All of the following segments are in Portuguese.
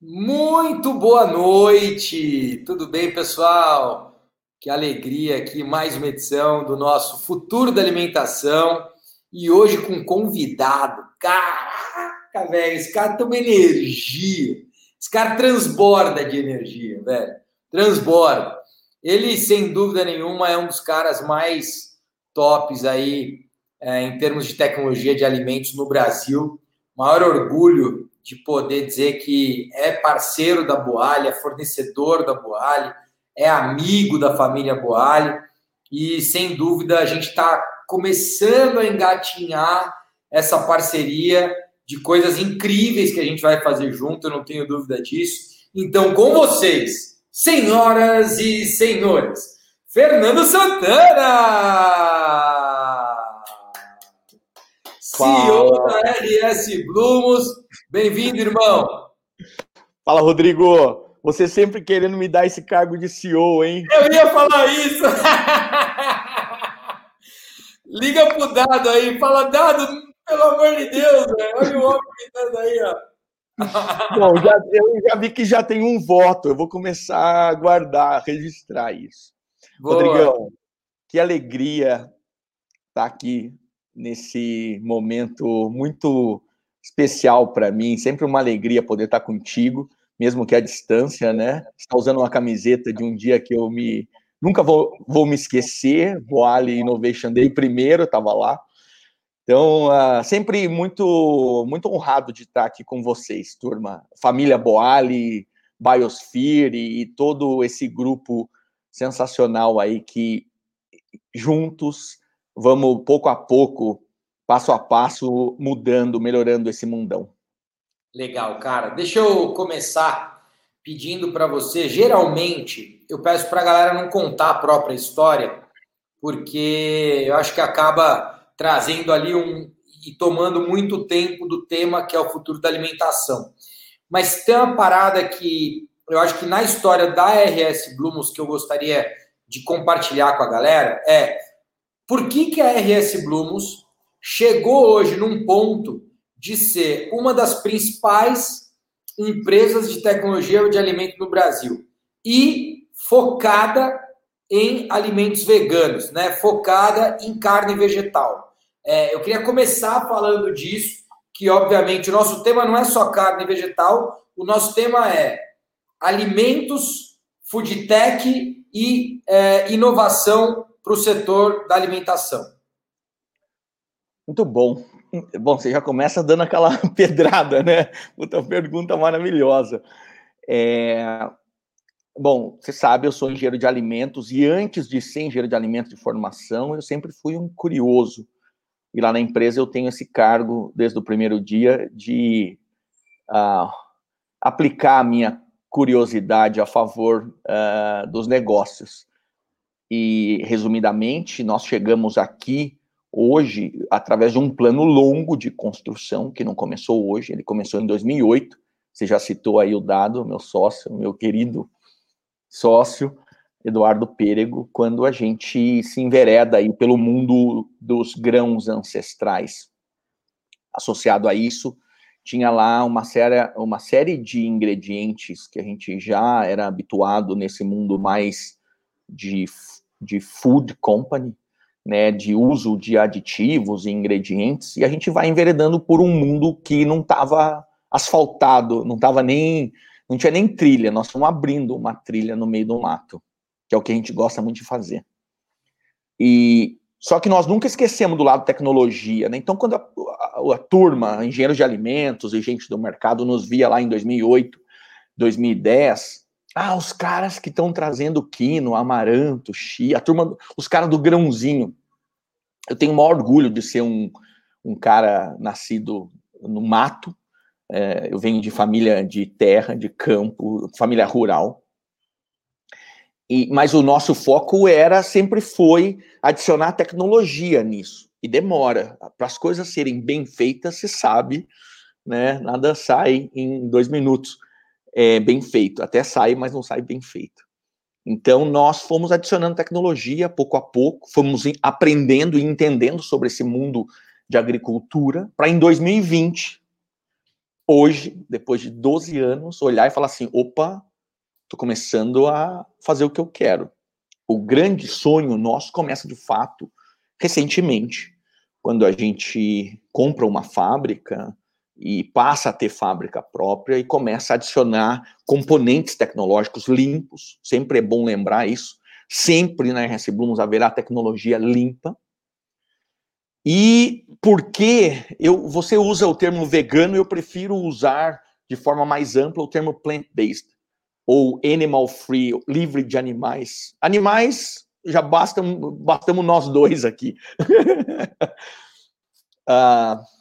Muito boa noite! Tudo bem, pessoal? Que alegria aqui, mais uma edição do nosso Futuro da Alimentação e hoje com um convidado. Caraca, velho, esse cara tem uma energia. Esse cara transborda de energia, velho. Transborda. Ele, sem dúvida nenhuma, é um dos caras mais tops aí é, em termos de tecnologia de alimentos no Brasil. Maior orgulho de poder dizer que é parceiro da Boalha, é fornecedor da Boalha, é amigo da família Boalha, e sem dúvida a gente está começando a engatinhar essa parceria de coisas incríveis que a gente vai fazer junto, eu não tenho dúvida disso. Então, com vocês, senhoras e senhores, Fernando Santana! CEO da RS Blumos. Bem-vindo, irmão. Fala, Rodrigo. Você sempre querendo me dar esse cargo de CEO, hein? Eu ia falar isso. Liga pro Dado aí. Fala, Dado, pelo amor de Deus, velho. olha o homem gritando aí, ó. Bom, já, eu já vi que já tem um voto. Eu vou começar a guardar, registrar isso. Boa. Rodrigão, que alegria estar aqui nesse momento muito especial para mim, sempre uma alegria poder estar contigo, mesmo que à distância, né? Está usando uma camiseta de um dia que eu me nunca vou, vou me esquecer, Boali Innovation Day primeiro, estava lá. Então, uh, sempre muito muito honrado de estar aqui com vocês, turma. Família Boali, Biosphere e, e todo esse grupo sensacional aí que juntos vamos pouco a pouco, passo a passo, mudando, melhorando esse mundão. Legal, cara. Deixa eu começar pedindo para você. Geralmente, eu peço para a galera não contar a própria história, porque eu acho que acaba trazendo ali um e tomando muito tempo do tema que é o futuro da alimentação. Mas tem uma parada que eu acho que na história da RS Blumos que eu gostaria de compartilhar com a galera é por que, que a RS Blumos chegou hoje num ponto de ser uma das principais empresas de tecnologia de alimento no Brasil e focada em alimentos veganos, né? Focada em carne vegetal. É, eu queria começar falando disso, que obviamente o nosso tema não é só carne vegetal, o nosso tema é alimentos, food tech e é, inovação para o setor da alimentação? Muito bom. Bom, você já começa dando aquela pedrada, né? Outra pergunta maravilhosa. É... Bom, você sabe, eu sou engenheiro de alimentos e antes de ser engenheiro de alimentos de formação, eu sempre fui um curioso. E lá na empresa eu tenho esse cargo desde o primeiro dia de uh, aplicar a minha curiosidade a favor uh, dos negócios. E, resumidamente, nós chegamos aqui hoje através de um plano longo de construção, que não começou hoje, ele começou em 2008. Você já citou aí o dado, meu sócio, meu querido sócio, Eduardo Pêrego, quando a gente se envereda aí pelo mundo dos grãos ancestrais. Associado a isso, tinha lá uma série, uma série de ingredientes que a gente já era habituado nesse mundo mais de de food company, né, de uso de aditivos e ingredientes, e a gente vai enveredando por um mundo que não estava asfaltado, não estava nem, não tinha nem trilha, nós estamos abrindo uma trilha no meio do mato, que é o que a gente gosta muito de fazer. E só que nós nunca esquecemos do lado tecnologia, né? Então, quando a, a, a turma, engenheiros de alimentos e gente do mercado nos via lá em 2008, 2010, ah, os caras que estão trazendo quino, amaranto, chia, a turma, os caras do grãozinho. Eu tenho o maior orgulho de ser um, um cara nascido no mato. É, eu venho de família de terra, de campo, família rural. E, mas o nosso foco era, sempre foi adicionar tecnologia nisso. E demora. Para as coisas serem bem feitas, se sabe, né? Nada sai em dois minutos é, bem feito. Até sai, mas não sai bem feito. Então, nós fomos adicionando tecnologia pouco a pouco, fomos aprendendo e entendendo sobre esse mundo de agricultura, para em 2020 hoje, depois de 12 anos, olhar e falar assim: opa, estou começando a fazer o que eu quero. O grande sonho nosso começa de fato recentemente, quando a gente compra uma fábrica e passa a ter fábrica própria e começa a adicionar componentes tecnológicos limpos. Sempre é bom lembrar isso. Sempre na RS Blumos haverá tecnologia limpa. E porque eu, você usa o termo vegano, eu prefiro usar de forma mais ampla o termo plant-based ou animal free, livre de animais. Animais já bastam, bastamos nós dois aqui. uh,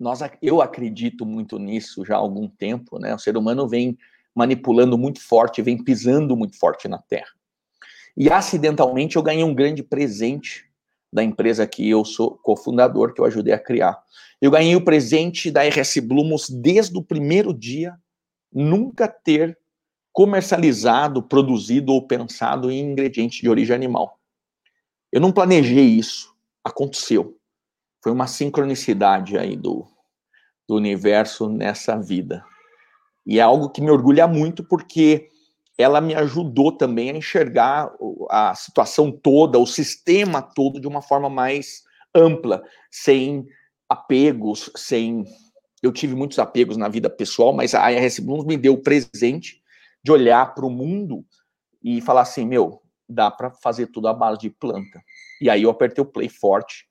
nós, eu acredito muito nisso já há algum tempo, né? O ser humano vem manipulando muito forte, vem pisando muito forte na Terra. E acidentalmente eu ganhei um grande presente da empresa que eu sou cofundador, que eu ajudei a criar. Eu ganhei o presente da RS Blumos desde o primeiro dia, nunca ter comercializado, produzido ou pensado em ingredientes de origem animal. Eu não planejei isso, aconteceu. Foi uma sincronicidade aí do, do universo nessa vida. E é algo que me orgulha muito porque ela me ajudou também a enxergar a situação toda, o sistema todo de uma forma mais ampla, sem apegos, sem. Eu tive muitos apegos na vida pessoal, mas a RS Blooms me deu o presente de olhar para o mundo e falar assim: meu, dá para fazer tudo à base de planta. E aí eu apertei o play forte,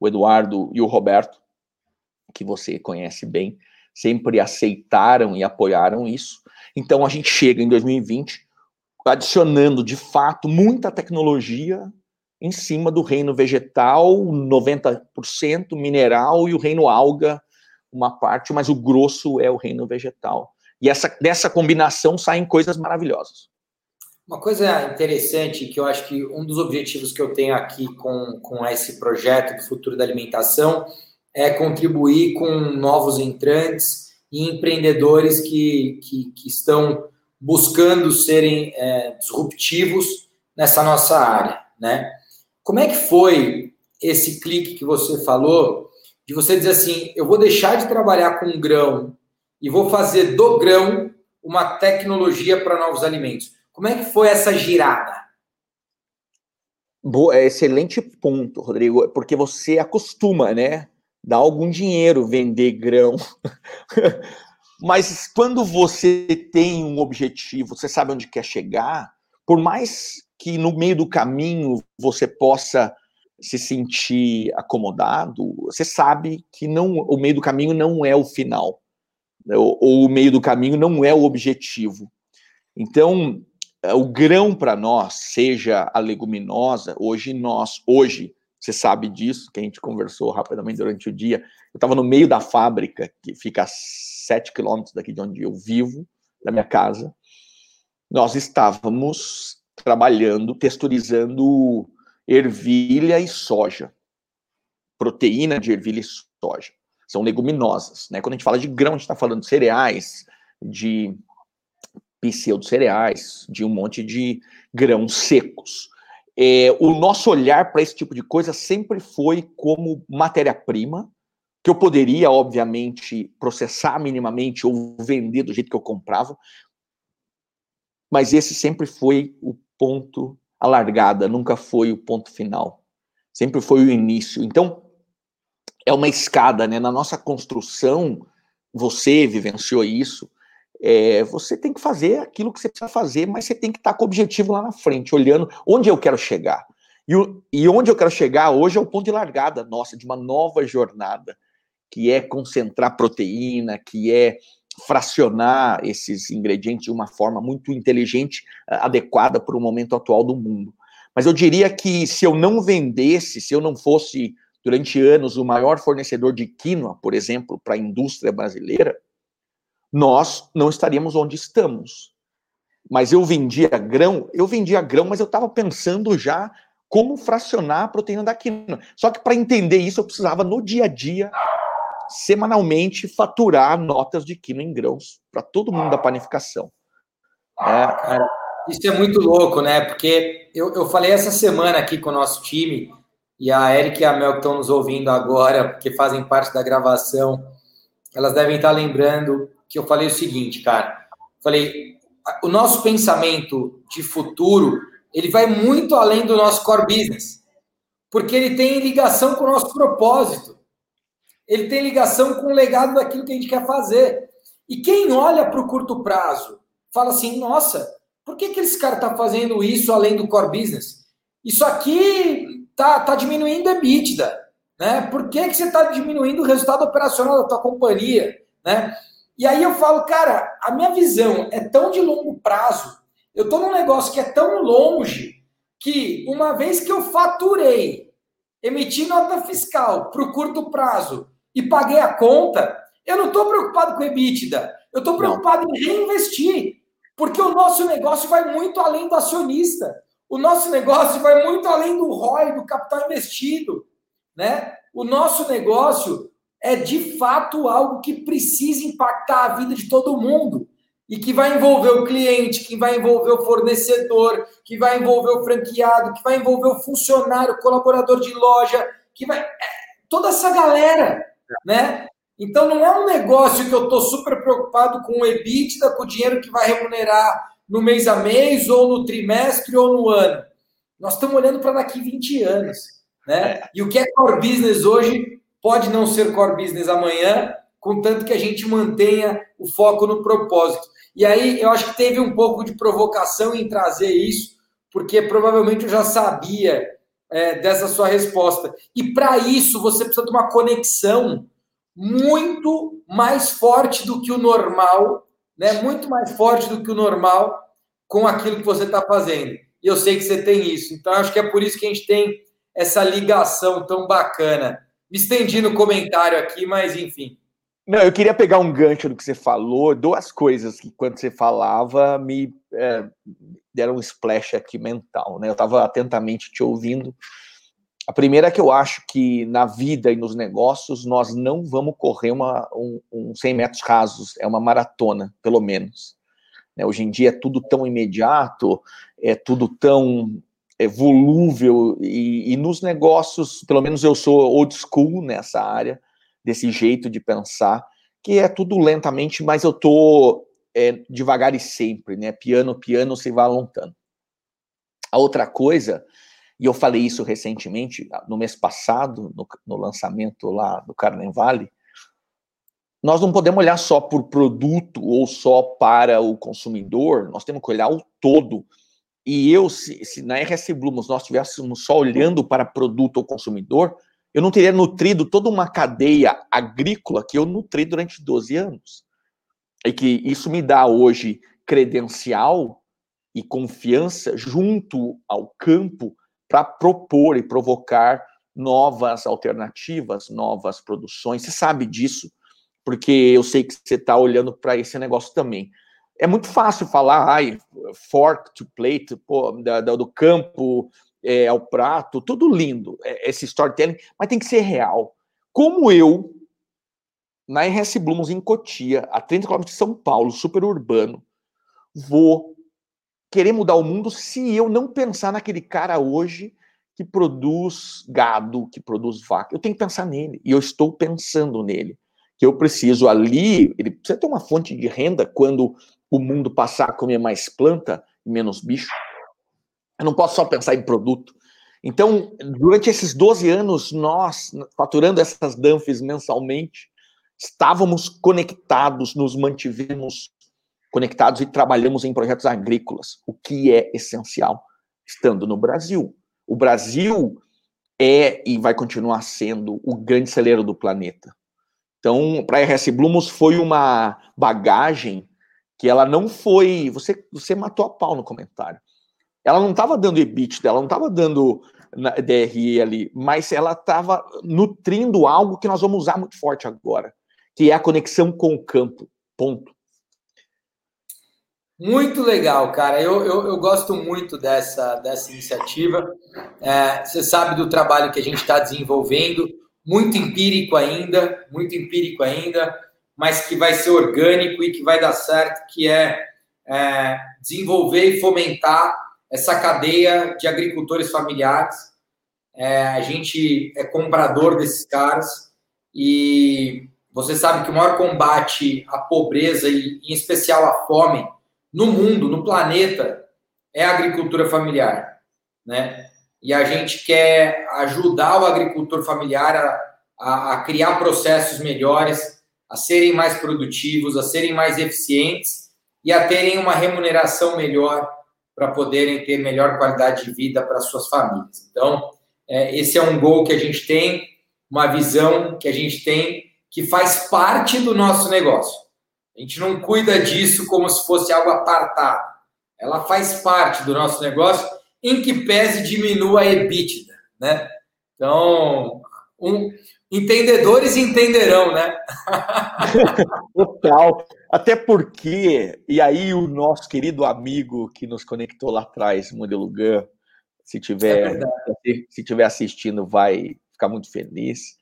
o Eduardo e o Roberto, que você conhece bem, sempre aceitaram e apoiaram isso. Então a gente chega em 2020 adicionando de fato muita tecnologia em cima do reino vegetal, 90% mineral e o reino alga, uma parte, mas o grosso é o reino vegetal. E essa, dessa combinação saem coisas maravilhosas. Uma coisa interessante que eu acho que um dos objetivos que eu tenho aqui com, com esse projeto do futuro da alimentação é contribuir com novos entrantes e empreendedores que, que, que estão buscando serem é, disruptivos nessa nossa área, né? Como é que foi esse clique que você falou de você dizer assim, eu vou deixar de trabalhar com grão e vou fazer do grão uma tecnologia para novos alimentos. Como é que foi essa girada? Boa, é excelente ponto, Rodrigo, porque você acostuma, né? Dá algum dinheiro vender grão. Mas quando você tem um objetivo, você sabe onde quer chegar, por mais que no meio do caminho você possa se sentir acomodado, você sabe que não, o meio do caminho não é o final, ou, ou o meio do caminho não é o objetivo. Então, é, o grão para nós, seja a leguminosa, hoje nós, hoje, você sabe disso, que a gente conversou rapidamente durante o dia, eu estava no meio da fábrica, que fica a sete quilômetros daqui de onde eu vivo, da minha casa, nós estávamos trabalhando, texturizando ervilha e soja, proteína de ervilha e soja. São leguminosas, né? Quando a gente fala de grão, a gente está falando de cereais, de pseudo-cereais, de um monte de grãos secos. É, o nosso olhar para esse tipo de coisa sempre foi como matéria-prima, que eu poderia, obviamente, processar minimamente ou vender do jeito que eu comprava, mas esse sempre foi o ponto a largada, nunca foi o ponto final. Sempre foi o início. Então, é uma escada, né? Na nossa construção, você vivenciou isso, é, você tem que fazer aquilo que você precisa fazer, mas você tem que estar com o objetivo lá na frente, olhando onde eu quero chegar. E, e onde eu quero chegar hoje é o ponto de largada, nossa, de uma nova jornada, que é concentrar proteína, que é fracionar esses ingredientes de uma forma muito inteligente, adequada para o momento atual do mundo. Mas eu diria que se eu não vendesse, se eu não fosse durante anos o maior fornecedor de quinoa, por exemplo, para a indústria brasileira, nós não estaríamos onde estamos. Mas eu vendia grão, eu vendia grão, mas eu estava pensando já como fracionar a proteína da quinoa. Só que para entender isso, eu precisava no dia a dia, semanalmente, faturar notas de quinoa em grãos para todo mundo da panificação. É, isso é muito louco, né? Porque eu, eu falei essa semana aqui com o nosso time, e a Eric e a Mel que estão nos ouvindo agora, porque fazem parte da gravação, elas devem estar lembrando que eu falei o seguinte, cara. Falei, o nosso pensamento de futuro, ele vai muito além do nosso core business. Porque ele tem ligação com o nosso propósito. Ele tem ligação com o legado daquilo que a gente quer fazer. E quem olha para o curto prazo, fala assim, nossa, por que, que esse cara está fazendo isso além do core business? Isso aqui tá, tá diminuindo a EBITDA, né? Por que, que você está diminuindo o resultado operacional da tua companhia, né? E aí eu falo, cara, a minha visão é tão de longo prazo, eu estou num negócio que é tão longe, que uma vez que eu faturei, emiti nota fiscal para o curto prazo e paguei a conta, eu não estou preocupado com EBITDA, eu estou preocupado não. em reinvestir, porque o nosso negócio vai muito além do acionista. O nosso negócio vai muito além do ROI, do capital investido, né? O nosso negócio é de fato algo que precisa impactar a vida de todo mundo e que vai envolver o cliente, que vai envolver o fornecedor, que vai envolver o franqueado, que vai envolver o funcionário, o colaborador de loja, que vai é, toda essa galera, né? Então não é um negócio que eu estou super preocupado com o EBITDA, com o dinheiro que vai remunerar no mês a mês, ou no trimestre, ou no ano. Nós estamos olhando para daqui 20 anos. Né? E o que é core business hoje pode não ser core business amanhã, contanto que a gente mantenha o foco no propósito. E aí eu acho que teve um pouco de provocação em trazer isso, porque provavelmente eu já sabia é, dessa sua resposta. E para isso você precisa de uma conexão muito mais forte do que o normal né, muito mais forte do que o normal com aquilo que você está fazendo. E eu sei que você tem isso. Então, acho que é por isso que a gente tem essa ligação tão bacana. Me estendi no comentário aqui, mas enfim. Não, eu queria pegar um gancho do que você falou, duas coisas que quando você falava me é, deram um splash aqui mental, né? Eu estava atentamente te ouvindo a primeira é que eu acho que na vida e nos negócios nós não vamos correr uma, um, um 100 metros rasos, é uma maratona, pelo menos. Né? Hoje em dia é tudo tão imediato, é tudo tão é, volúvel, e, e nos negócios, pelo menos eu sou old school nessa área, desse jeito de pensar, que é tudo lentamente, mas eu tô é, devagar e sempre, né? Piano, piano, se vai alongando. A outra coisa e eu falei isso recentemente, no mês passado, no, no lançamento lá do Carnevale, nós não podemos olhar só por produto ou só para o consumidor, nós temos que olhar o todo. E eu, se, se na RS Blumos nós estivéssemos só olhando para produto ou consumidor, eu não teria nutrido toda uma cadeia agrícola que eu nutri durante 12 anos. E que isso me dá hoje credencial e confiança junto ao campo para propor e provocar novas alternativas, novas produções. Você sabe disso, porque eu sei que você está olhando para esse negócio também. É muito fácil falar, ai, fork to plate, pô, da, da, do campo é, ao prato, tudo lindo, é, esse storytelling, mas tem que ser real. Como eu, na RS Blumos, em Cotia, a 30 km de São Paulo, super urbano, vou querer mudar o mundo se eu não pensar naquele cara hoje que produz gado, que produz vaca. Eu tenho que pensar nele. E eu estou pensando nele. Que eu preciso ali, ele precisa ter uma fonte de renda quando o mundo passar a comer mais planta e menos bicho. Eu não posso só pensar em produto. Então, durante esses 12 anos, nós, faturando essas Danfes mensalmente, estávamos conectados, nos mantivemos conectados e trabalhamos em projetos agrícolas, o que é essencial, estando no Brasil. O Brasil é e vai continuar sendo o grande celeiro do planeta. Então, para a RS Blumos foi uma bagagem que ela não foi. Você, você matou a pau no comentário. Ela não estava dando EBIT, ela não estava dando DRE ali, mas ela estava nutrindo algo que nós vamos usar muito forte agora, que é a conexão com o campo. Ponto. Muito legal, cara. Eu, eu, eu, gosto muito dessa, dessa iniciativa. É, você sabe do trabalho que a gente está desenvolvendo, muito empírico ainda, muito empírico ainda, mas que vai ser orgânico e que vai dar certo, que é, é desenvolver e fomentar essa cadeia de agricultores familiares. É, a gente é comprador desses caras e você sabe que o maior combate à pobreza e, em especial, à fome no mundo, no planeta, é a agricultura familiar, né? E a gente quer ajudar o agricultor familiar a, a, a criar processos melhores, a serem mais produtivos, a serem mais eficientes e a terem uma remuneração melhor para poderem ter melhor qualidade de vida para suas famílias. Então, é, esse é um gol que a gente tem, uma visão que a gente tem que faz parte do nosso negócio. A gente não cuida disso como se fosse algo apartado. Ela faz parte do nosso negócio, em que pese diminua a EBITDA, né? Então, um, entendedores entenderão, né? Total. Até porque, e aí o nosso querido amigo que nos conectou lá atrás, Modelo Gun, se tiver, é se tiver assistindo, vai ficar muito feliz.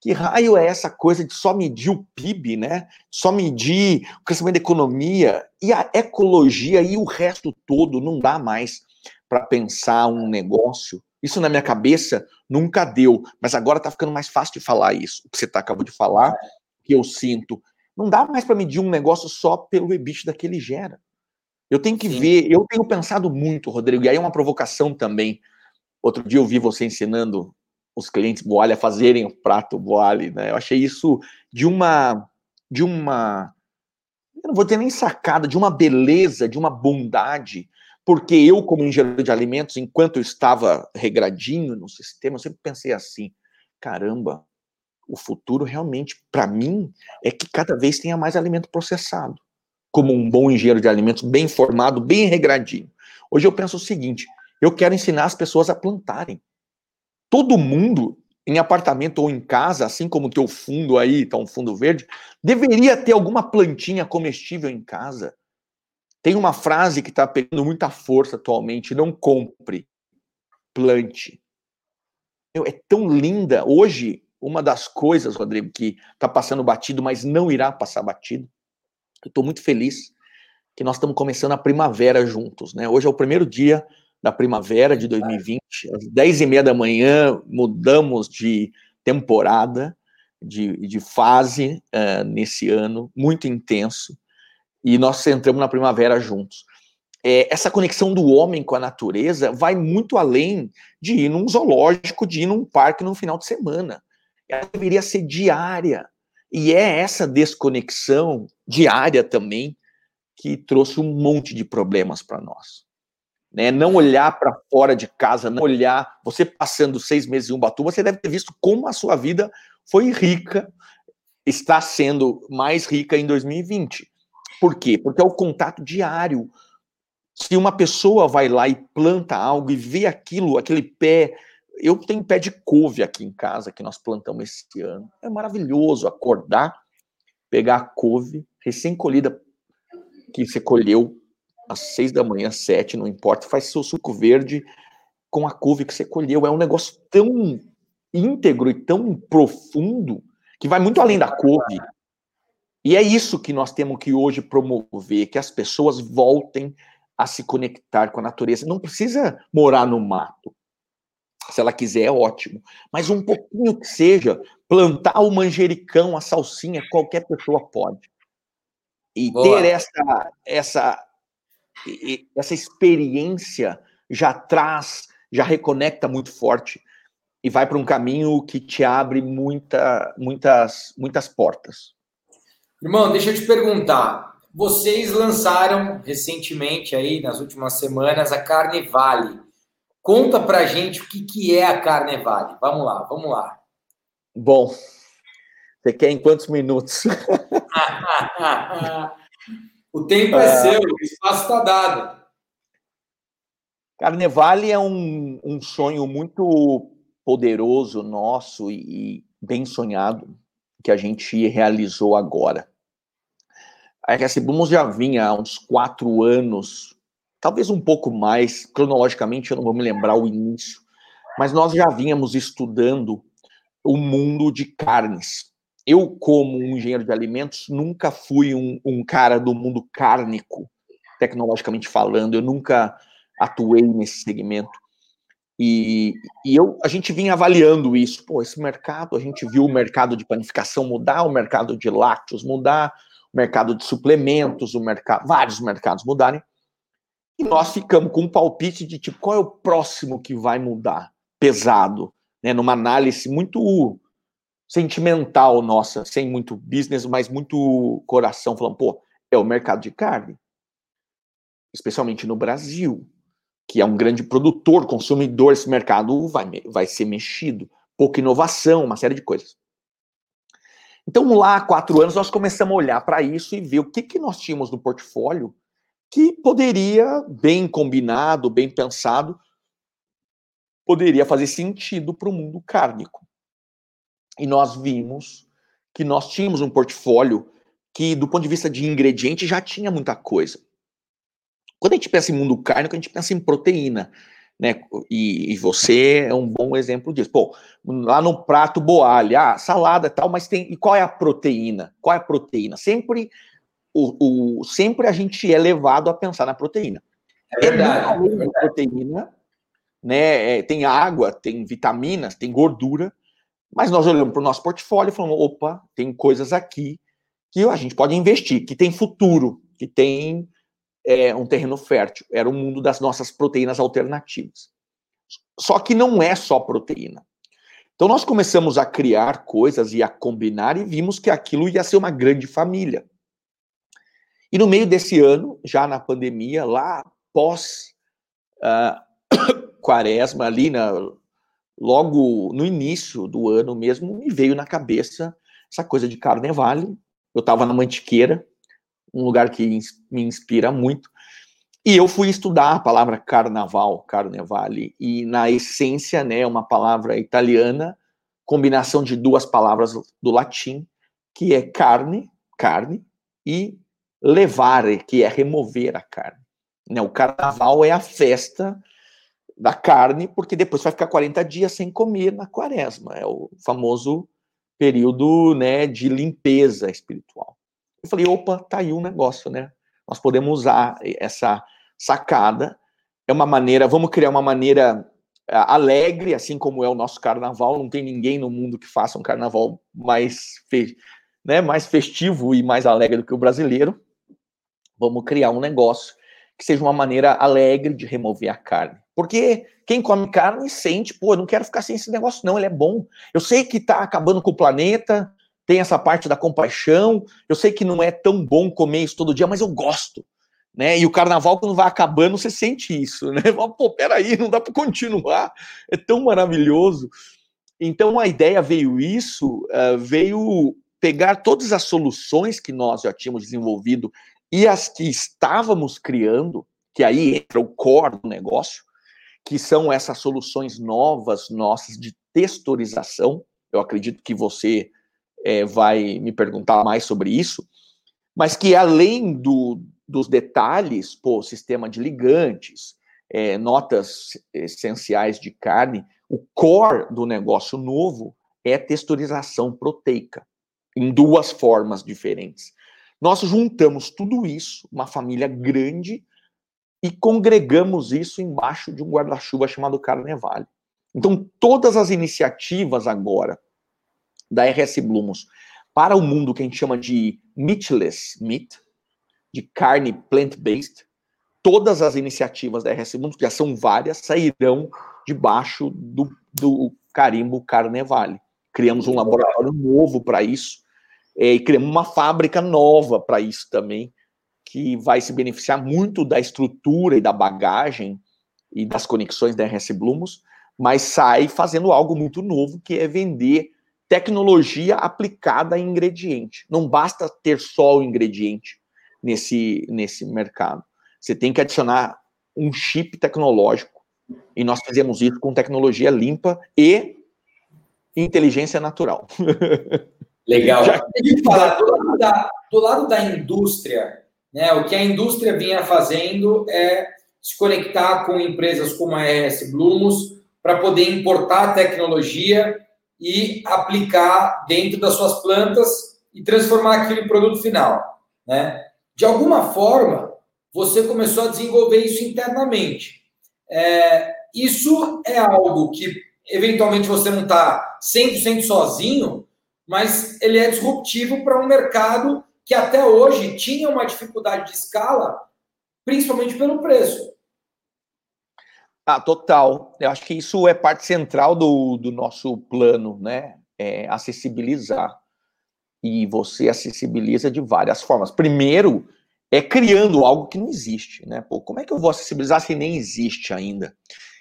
Que raio é essa coisa de só medir o PIB, né? Só medir o crescimento da economia e a ecologia e o resto todo não dá mais para pensar um negócio. Isso na minha cabeça nunca deu, mas agora está ficando mais fácil de falar isso. O que você tá, acabou de falar, que eu sinto. Não dá mais para medir um negócio só pelo EBITDA que ele gera. Eu tenho que Sim. ver, eu tenho pensado muito, Rodrigo, e aí é uma provocação também. Outro dia eu vi você ensinando os clientes Boali a fazerem o prato Boali, né? Eu achei isso de uma de uma eu não vou ter nem sacada, de uma beleza, de uma bondade, porque eu como engenheiro de alimentos, enquanto eu estava regradinho no sistema, eu sempre pensei assim, caramba, o futuro realmente para mim é que cada vez tenha mais alimento processado. Como um bom engenheiro de alimentos, bem formado, bem regradinho. Hoje eu penso o seguinte, eu quero ensinar as pessoas a plantarem todo mundo em apartamento ou em casa, assim como o teu fundo aí, tá um fundo verde, deveria ter alguma plantinha comestível em casa. Tem uma frase que está pegando muita força atualmente: não compre, plante. Meu, é tão linda. Hoje, uma das coisas, Rodrigo, que está passando batido, mas não irá passar batido. Eu estou muito feliz que nós estamos começando a primavera juntos, né? Hoje é o primeiro dia da primavera de 2020. Às 10 e meia da manhã, mudamos de temporada, de, de fase uh, nesse ano, muito intenso, e nós entramos na primavera juntos. É, essa conexão do homem com a natureza vai muito além de ir num zoológico, de ir num parque no final de semana. Ela deveria ser diária. E é essa desconexão diária também que trouxe um monte de problemas para nós né? Não olhar para fora de casa, não olhar. Você passando seis meses em Ubatuba, você deve ter visto como a sua vida foi rica, está sendo mais rica em 2020. Por quê? Porque é o contato diário. Se uma pessoa vai lá e planta algo e vê aquilo, aquele pé. Eu tenho pé de couve aqui em casa que nós plantamos esse ano. É maravilhoso acordar, pegar a couve recém-colhida que você colheu, às seis da manhã, sete, não importa, faz seu suco verde com a couve que você colheu. É um negócio tão íntegro e tão profundo que vai muito além da couve. E é isso que nós temos que hoje promover, que as pessoas voltem a se conectar com a natureza. Não precisa morar no mato. Se ela quiser, é ótimo. Mas um pouquinho que seja, plantar o manjericão, a salsinha, qualquer pessoa pode. E Boa. ter essa, essa essa experiência já traz, já reconecta muito forte e vai para um caminho que te abre muita, muitas, muitas portas. Irmão, deixa eu te perguntar. Vocês lançaram recentemente aí, nas últimas semanas, a Carnevale. Conta pra gente o que, que é a Carnevale. Vamos lá, vamos lá. Bom, você quer em quantos minutos? O tempo é, é seu, o espaço está dado. Carnevale é um, um sonho muito poderoso nosso e bem sonhado que a gente realizou agora. A RS Bumos já vinha há uns quatro anos, talvez um pouco mais, cronologicamente eu não vou me lembrar o início, mas nós já vínhamos estudando o mundo de carnes eu, como um engenheiro de alimentos, nunca fui um, um, cara do mundo cárnico, tecnologicamente falando, eu nunca atuei nesse segmento. E, e eu, a gente vinha avaliando isso. Pô, esse mercado, a gente viu o mercado de panificação mudar, o mercado de lácteos mudar, mercado de suplementos, o mercado, vários mercados mudarem. E nós ficamos com um palpite de tipo, qual é o próximo que vai mudar? Pesado, né? Numa análise muito sentimental nossa, sem muito business, mas muito coração, falando, pô, é o mercado de carne. Especialmente no Brasil, que é um grande produtor, consumidor, esse mercado vai, vai ser mexido. Pouca inovação, uma série de coisas. Então, lá há quatro anos, nós começamos a olhar para isso e ver o que, que nós tínhamos no portfólio que poderia, bem combinado, bem pensado, poderia fazer sentido para o mundo cárnico. E nós vimos que nós tínhamos um portfólio que, do ponto de vista de ingrediente, já tinha muita coisa. Quando a gente pensa em mundo cárnico, a gente pensa em proteína. Né? E, e, você é um bom exemplo disso. Pô, lá no prato boalha, ah, salada e tal, mas tem. E qual é a proteína? Qual é a proteína? Sempre, o, o sempre a gente é levado a pensar na proteína. É verdade. É verdade. proteína, né? É, tem água, tem vitaminas, tem gordura, mas nós olhamos para o nosso portfólio e falamos: opa, tem coisas aqui que a gente pode investir, que tem futuro, que tem é, um terreno fértil. Era o mundo das nossas proteínas alternativas. Só que não é só proteína. Então nós começamos a criar coisas e a combinar e vimos que aquilo ia ser uma grande família. E no meio desse ano, já na pandemia, lá pós uh, quaresma, ali na, logo no início do ano mesmo, me veio na cabeça essa coisa de carnevale, eu estava na Mantiqueira, um lugar que me inspira muito, e eu fui estudar a palavra carnaval, carnevale, e na essência, né, é uma palavra italiana, combinação de duas palavras do latim, que é carne, carne, e levare, que é remover a carne. Né, o carnaval é a festa da carne, porque depois vai ficar 40 dias sem comer na quaresma, é o famoso período né, de limpeza espiritual. Eu falei, opa, tá aí um negócio, né? Nós podemos usar essa sacada. É uma maneira, vamos criar uma maneira é, alegre, assim como é o nosso carnaval. Não tem ninguém no mundo que faça um carnaval mais, fe, né, mais festivo e mais alegre do que o brasileiro. Vamos criar um negócio que seja uma maneira alegre de remover a carne. Porque quem come carne sente, pô, eu não quero ficar sem esse negócio, não, ele é bom. Eu sei que está acabando com o planeta, tem essa parte da compaixão, eu sei que não é tão bom comer isso todo dia, mas eu gosto. Né? E o carnaval, quando vai acabando, você sente isso, né? Pô, peraí, não dá para continuar, é tão maravilhoso. Então a ideia veio isso, uh, veio pegar todas as soluções que nós já tínhamos desenvolvido e as que estávamos criando, que aí entra o core do negócio, que são essas soluções novas nossas de textorização. Eu acredito que você é, vai me perguntar mais sobre isso, mas que além do, dos detalhes, pô, sistema de ligantes, é, notas essenciais de carne, o core do negócio novo é texturização proteica, em duas formas diferentes. Nós juntamos tudo isso, uma família grande, e congregamos isso embaixo de um guarda-chuva chamado Carnevale. Então, todas as iniciativas agora da RS Blumos para o mundo que a gente chama de meatless meat, de carne plant-based, todas as iniciativas da RS Blumos, que já são várias, sairão debaixo do, do carimbo Carnevale. Criamos um laboratório novo para isso, é, e criamos uma fábrica nova para isso também, que vai se beneficiar muito da estrutura e da bagagem e das conexões da RS Blumos, mas sai fazendo algo muito novo, que é vender tecnologia aplicada em ingrediente. Não basta ter só o ingrediente nesse, nesse mercado. Você tem que adicionar um chip tecnológico. E nós fizemos isso com tecnologia limpa e inteligência natural. Legal. Já... Eu falar, do lado, da, do lado da indústria, né? O que a indústria vinha fazendo é se conectar com empresas como a RS Blumos para poder importar tecnologia e aplicar dentro das suas plantas e transformar aquilo em produto final. Né? De alguma forma, você começou a desenvolver isso internamente. É, isso é algo que eventualmente você não está 100% sozinho, mas ele é disruptivo para um mercado que até hoje tinha uma dificuldade de escala, principalmente pelo preço. Ah, total. Eu acho que isso é parte central do, do nosso plano, né? É acessibilizar. E você acessibiliza de várias formas. Primeiro, é criando algo que não existe, né? Pô, como é que eu vou acessibilizar se nem existe ainda?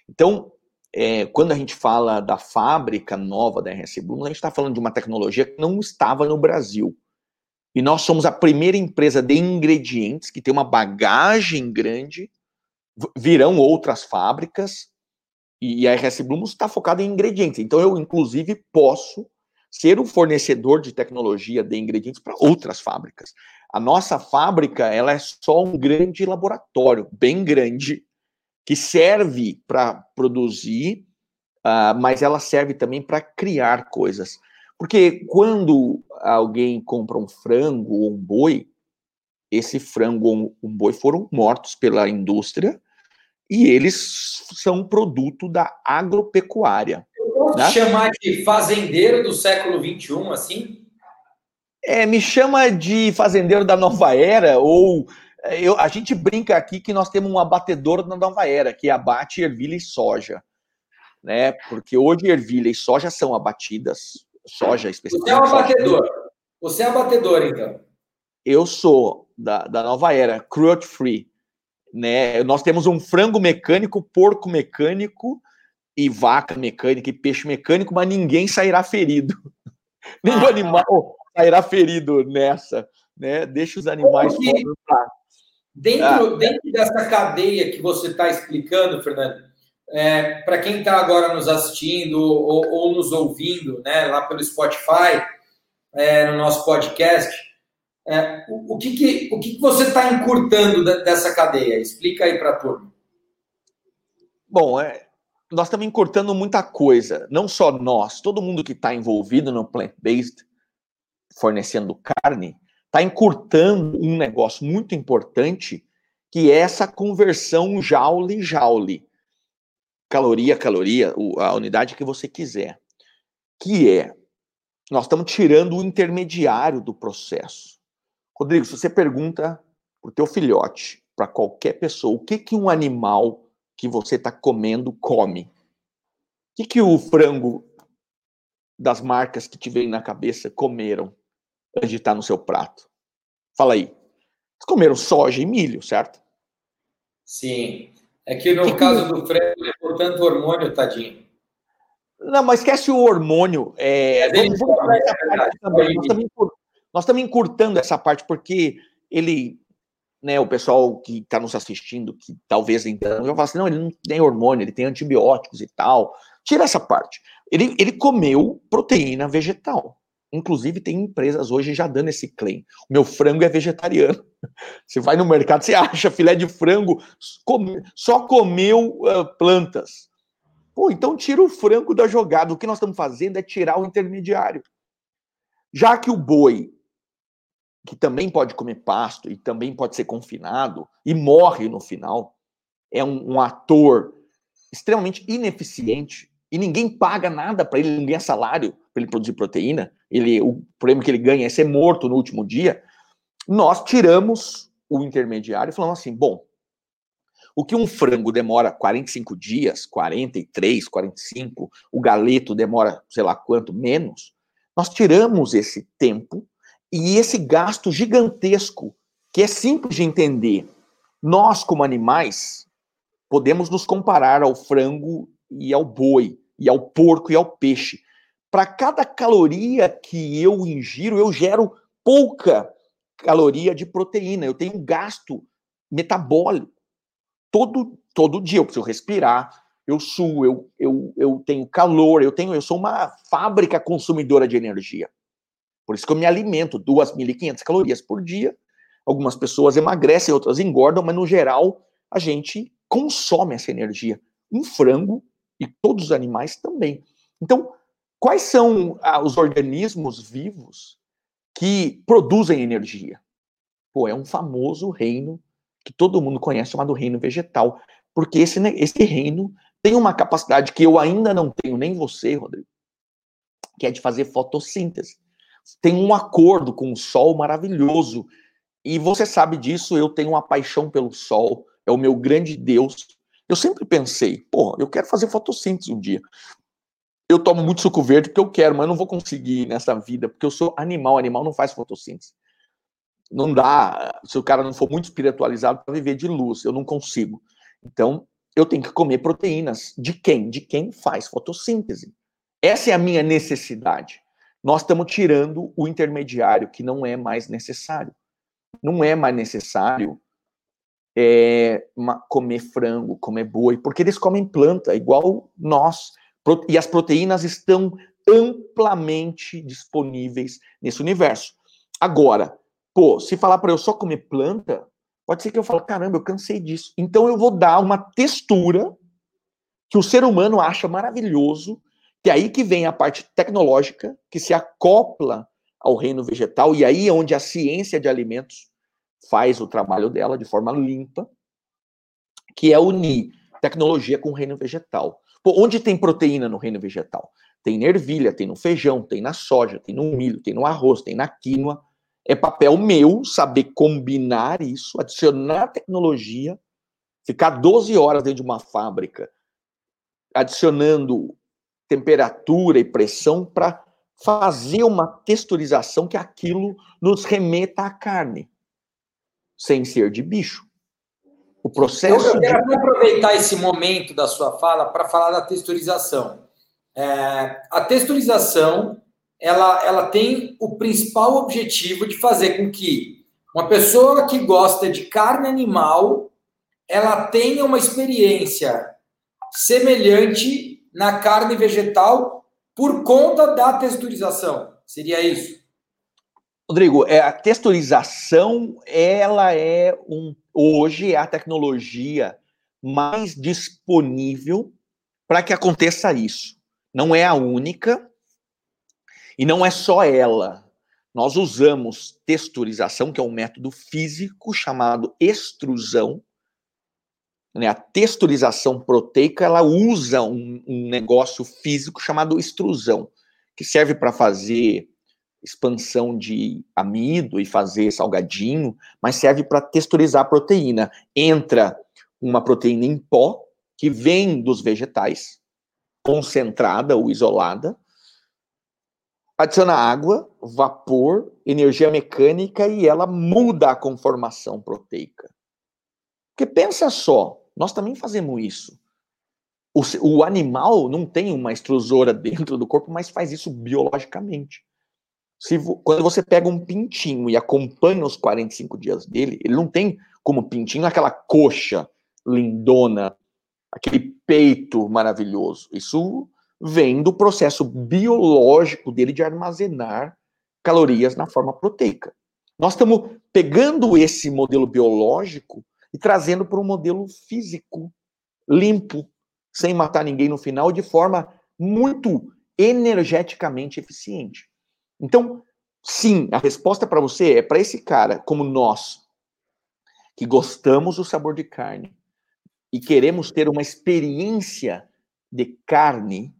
Então, é, quando a gente fala da fábrica nova da RS Bruno, a gente está falando de uma tecnologia que não estava no Brasil. E nós somos a primeira empresa de ingredientes que tem uma bagagem grande. Virão outras fábricas e a RS Blumos está focada em ingredientes. Então eu, inclusive, posso ser um fornecedor de tecnologia de ingredientes para outras fábricas. A nossa fábrica ela é só um grande laboratório, bem grande, que serve para produzir, uh, mas ela serve também para criar coisas. Porque quando alguém compra um frango ou um boi, esse frango ou um boi foram mortos pela indústria e eles são produto da agropecuária. Eu posso né? chamar de fazendeiro do século XXI, assim? É, me chama de fazendeiro da nova era, ou eu, a gente brinca aqui que nós temos um abatedor da nova era, que abate ervilha e soja. Né? Porque hoje ervilha e soja são abatidas soja especificamente. Você é um abatedor. Você é abatedor, então. Eu sou da, da nova era, cruelty free. Né? Nós temos um frango mecânico, porco mecânico e vaca mecânica e peixe mecânico, mas ninguém sairá ferido. Nenhum ah, animal sairá ferido nessa. Né? Deixa os animais Porque, dentro, ah, dentro dessa cadeia que você está explicando, Fernando, é, para quem está agora nos assistindo ou, ou, nos ouvindo, né, lá pelo Spotify, é, no nosso podcast, é, o, o, que, que, o que, que você está encurtando dessa cadeia? Explica aí para a turma. Bom, é, nós estamos encurtando muita coisa, não só nós, todo mundo que está envolvido no plant-based, fornecendo carne, está encurtando um negócio muito importante, que é essa conversão joule-joule caloria, caloria, a unidade que você quiser, que é, nós estamos tirando o intermediário do processo. Rodrigo, se você pergunta para o teu filhote, para qualquer pessoa, o que, que um animal que você está comendo come? O que, que o frango das marcas que te vem na cabeça comeram antes de estar no seu prato? Fala aí. Eles comeram soja e milho, certo? Sim. É que no que caso que... do frango, levou tanto hormônio, tadinho. Não, mas esquece o hormônio. É, é vamos, vamos essa é parte também. Nós estamos, nós estamos encurtando essa parte, porque ele, né, o pessoal que está nos assistindo, que talvez então, eu falo assim, não, ele não tem hormônio, ele tem antibióticos e tal. Tira essa parte. Ele, ele comeu proteína vegetal. Inclusive, tem empresas hoje já dando esse claim. O meu frango é vegetariano. Você vai no mercado, você acha filé de frango, come, só comeu uh, plantas. Pô, então tira o frango da jogada. O que nós estamos fazendo é tirar o intermediário. Já que o boi, que também pode comer pasto e também pode ser confinado e morre no final, é um, um ator extremamente ineficiente e ninguém paga nada para ele, não ganha salário para ele produzir proteína, ele, o prêmio que ele ganha é ser morto no último dia, nós tiramos o intermediário e falamos assim, bom, o que um frango demora 45 dias, 43, 45, o galeto demora, sei lá quanto, menos, nós tiramos esse tempo e esse gasto gigantesco, que é simples de entender. Nós, como animais, podemos nos comparar ao frango e ao boi, e ao porco e ao peixe para cada caloria que eu ingiro, eu gero pouca caloria de proteína. Eu tenho um gasto metabólico. Todo, todo dia eu preciso respirar, eu suo, eu, eu, eu tenho calor, eu tenho, eu sou uma fábrica consumidora de energia. Por isso que eu me alimento 2.500 calorias por dia. Algumas pessoas emagrecem, outras engordam, mas no geral a gente consome essa energia. Um frango e todos os animais também. Então, Quais são ah, os organismos vivos que produzem energia? Pô, é um famoso reino que todo mundo conhece chamado reino vegetal, porque esse, esse reino tem uma capacidade que eu ainda não tenho, nem você, Rodrigo, que é de fazer fotossíntese. Tem um acordo com o sol maravilhoso. E você sabe disso, eu tenho uma paixão pelo sol, é o meu grande Deus. Eu sempre pensei, pô, eu quero fazer fotossíntese um dia. Eu tomo muito suco verde porque eu quero, mas eu não vou conseguir nessa vida, porque eu sou animal, animal não faz fotossíntese. Não dá, se o cara não for muito espiritualizado para viver de luz, eu não consigo. Então, eu tenho que comer proteínas. De quem? De quem faz fotossíntese. Essa é a minha necessidade. Nós estamos tirando o intermediário que não é mais necessário. Não é mais necessário é, comer frango, comer boi, porque eles comem planta, igual nós. E as proteínas estão amplamente disponíveis nesse universo. Agora, pô, se falar para eu só comer planta, Pode ser que eu fale, caramba, eu cansei disso. Então eu vou dar uma textura que o ser humano acha maravilhoso, que é aí que vem a parte tecnológica, que se acopla ao reino vegetal, e aí é onde a ciência de alimentos faz o trabalho dela de forma limpa, que é unir tecnologia com o reino vegetal. Pô, onde tem proteína no reino vegetal? Tem na ervilha, tem no feijão, tem na soja, tem no milho, tem no arroz, tem na quinoa. É papel meu saber combinar isso, adicionar tecnologia, ficar 12 horas dentro de uma fábrica, adicionando temperatura e pressão para fazer uma texturização que aquilo nos remeta à carne, sem ser de bicho. O processo. Eu quero de... aproveitar esse momento da sua fala para falar da texturização. É, a texturização ela, ela tem o principal objetivo de fazer com que uma pessoa que gosta de carne animal ela tenha uma experiência semelhante na carne vegetal por conta da texturização. Seria isso? Rodrigo, é, a texturização, ela é um hoje é a tecnologia mais disponível para que aconteça isso. Não é a única, e não é só ela. Nós usamos texturização, que é um método físico chamado extrusão. Né? A texturização proteica ela usa um, um negócio físico chamado extrusão, que serve para fazer expansão de amido e fazer salgadinho, mas serve para texturizar a proteína. Entra uma proteína em pó, que vem dos vegetais, concentrada ou isolada, adiciona água, vapor, energia mecânica e ela muda a conformação proteica. Porque pensa só, nós também fazemos isso. O, o, animal não tem uma extrusora dentro do corpo, mas faz isso biologicamente. Se, quando você pega um pintinho e acompanha os 45 dias dele, ele não tem como pintinho aquela coxa lindona, aquele peito maravilhoso. Isso vem do processo biológico dele de armazenar calorias na forma proteica. Nós estamos pegando esse modelo biológico e trazendo para um modelo físico, limpo, sem matar ninguém no final, de forma muito energeticamente eficiente. Então, sim, a resposta para você é para esse cara, como nós, que gostamos do sabor de carne e queremos ter uma experiência de carne,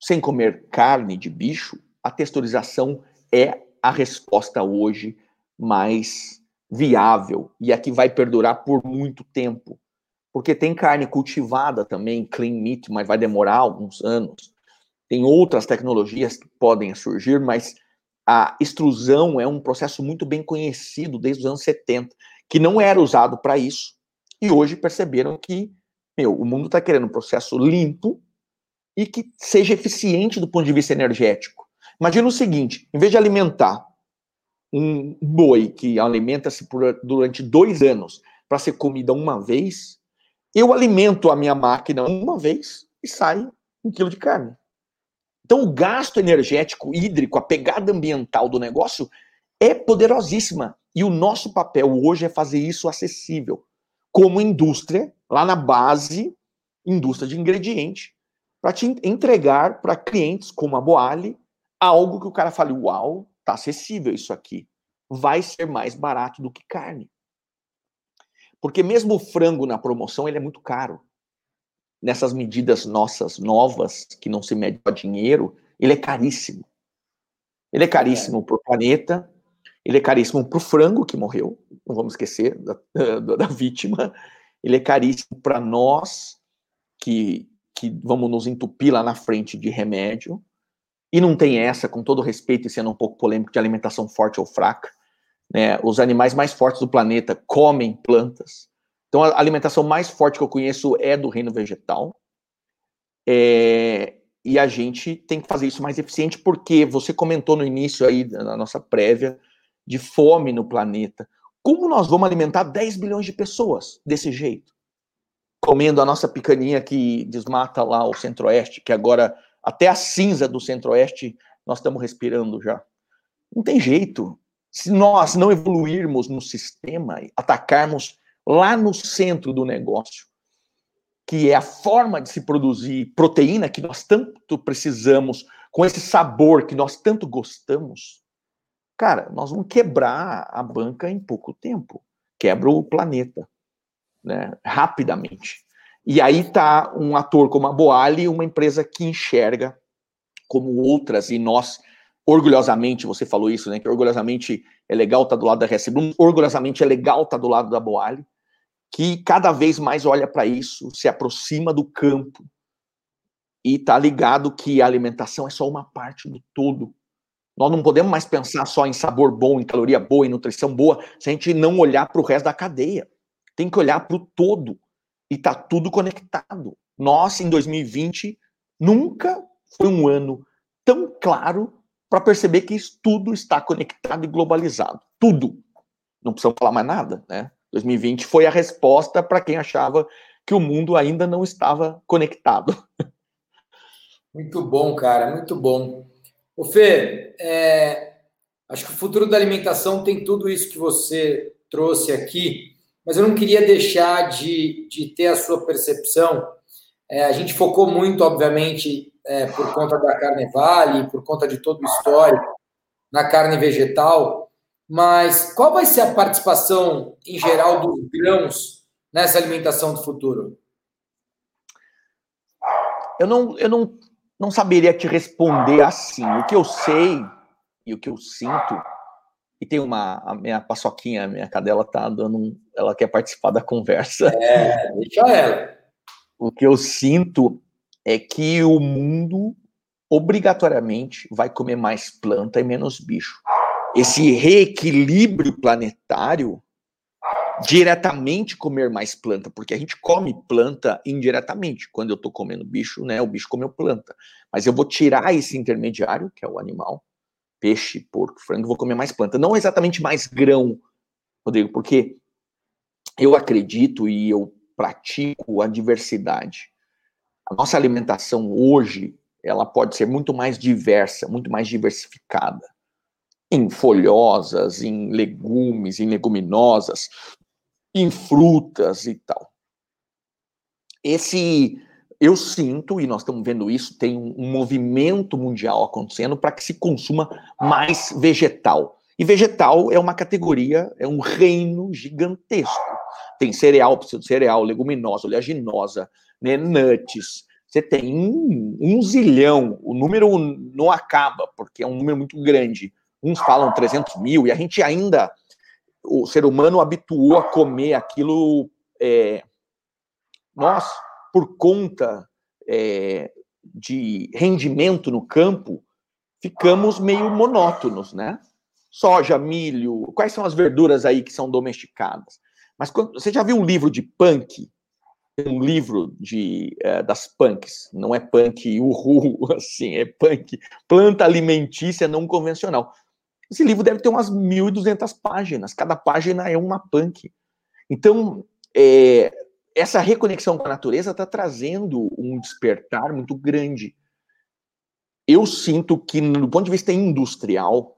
sem comer carne de bicho, a texturização é a resposta hoje mais viável e a que vai perdurar por muito tempo. Porque tem carne cultivada também, clean meat, mas vai demorar alguns anos. Tem outras tecnologias que podem surgir, mas a extrusão é um processo muito bem conhecido desde os anos 70, que não era usado para isso. E hoje perceberam que, meu, o mundo está querendo um processo limpo, e que seja eficiente do ponto de vista energético. Imagina o seguinte: em vez de alimentar um boi que alimenta-se durante dois anos para ser comida uma vez, eu alimento a minha máquina uma vez e sai um quilo de carne. Então, o gasto energético hídrico, a pegada ambiental do negócio é poderosíssima. E o nosso papel hoje é fazer isso acessível, como indústria, lá na base, indústria de ingrediente, para te entregar para clientes como a Boali algo que o cara fale: uau, tá acessível isso aqui. Vai ser mais barato do que carne. Porque mesmo o frango na promoção ele é muito caro. nessas medidas nossas novas, que não se mede a dinheiro, ele é caríssimo. Ele é caríssimo é. para o planeta, ele é caríssimo para o frango que morreu, não vamos esquecer da, da, da vítima, ele é caríssimo para nós que, que vamos nos entupir lá na frente de remédio, e não tem essa, com todo respeito e sendo um pouco polêmico, de alimentação forte ou fraca. Né? Os animais mais fortes do planeta comem plantas. Então, a alimentação mais forte que eu conheço é do reino vegetal. É, e a gente tem que fazer isso mais eficiente, porque você comentou no início aí, na nossa prévia, de fome no planeta. Como nós vamos alimentar 10 bilhões de pessoas desse jeito? Comendo a nossa picaninha que desmata lá o centro-oeste, que agora até a cinza do centro-oeste nós estamos respirando já. Não tem jeito. Se nós não evoluirmos no sistema, atacarmos lá no centro do negócio, que é a forma de se produzir proteína que nós tanto precisamos, com esse sabor que nós tanto gostamos, cara, nós vamos quebrar a banca em pouco tempo. Quebra o planeta, né? Rapidamente. E aí tá um ator como a Boali, uma empresa que enxerga como outras, e nós, orgulhosamente, você falou isso, né? Que orgulhosamente é legal estar tá do lado da RS orgulhosamente é legal estar tá do lado da Boali, que cada vez mais olha para isso, se aproxima do campo e tá ligado que a alimentação é só uma parte do todo. Nós não podemos mais pensar só em sabor bom, em caloria boa, em nutrição boa, se a gente não olhar para o resto da cadeia. Tem que olhar para o todo e tá tudo conectado. Nós, em 2020, nunca foi um ano tão claro para perceber que isso tudo está conectado e globalizado. Tudo. Não precisamos falar mais nada, né? 2020 foi a resposta para quem achava que o mundo ainda não estava conectado. Muito bom, cara, muito bom. O Fê, é, acho que o futuro da alimentação tem tudo isso que você trouxe aqui mas eu não queria deixar de, de ter a sua percepção. É, a gente focou muito, obviamente, é, por conta da Carnevale, por conta de todo o histórico, na carne vegetal, mas qual vai ser a participação em geral dos grãos nessa alimentação do futuro? Eu não, eu não, não saberia te responder assim. O que eu sei e o que eu sinto e tem uma, a minha paçoquinha, a minha cadela tá dando um, ela quer participar da conversa. É, deixa ela. O que eu sinto é que o mundo obrigatoriamente vai comer mais planta e menos bicho. Esse reequilíbrio planetário diretamente comer mais planta, porque a gente come planta indiretamente. Quando eu estou comendo bicho, né, o bicho comeu planta. Mas eu vou tirar esse intermediário, que é o animal, peixe, porco, frango, vou comer mais planta. Não exatamente mais grão, Rodrigo, porque eu acredito e eu pratico a diversidade. A nossa alimentação hoje, ela pode ser muito mais diversa, muito mais diversificada. Em folhosas, em legumes, em leguminosas, em frutas e tal. Esse eu sinto, e nós estamos vendo isso, tem um, movimento mundial acontecendo para que se consuma mais vegetal. E vegetal é uma categoria, é um reino gigantesco. Tem cereal, pseudo-cereal, leguminosa, oleaginosa, né, nuts. Você tem um, um zilhão, o número não acaba, porque é um número muito grande. Uns falam 300 mil, e a gente ainda, o ser humano habituou a comer aquilo. É, nossa, por conta é, de rendimento no campo, ficamos meio monótonos, né? Soja, milho, quais são as verduras aí que são domesticadas? Mas quando, você já viu um livro de punk? Um livro de, é, das punks, não é punk uhul, assim, é punk, planta alimentícia não convencional. Esse livro deve ter umas 1.200 páginas, cada página é uma punk. Então, é, essa reconexão com a natureza está trazendo um despertar muito grande. Eu sinto que, do ponto de vista industrial,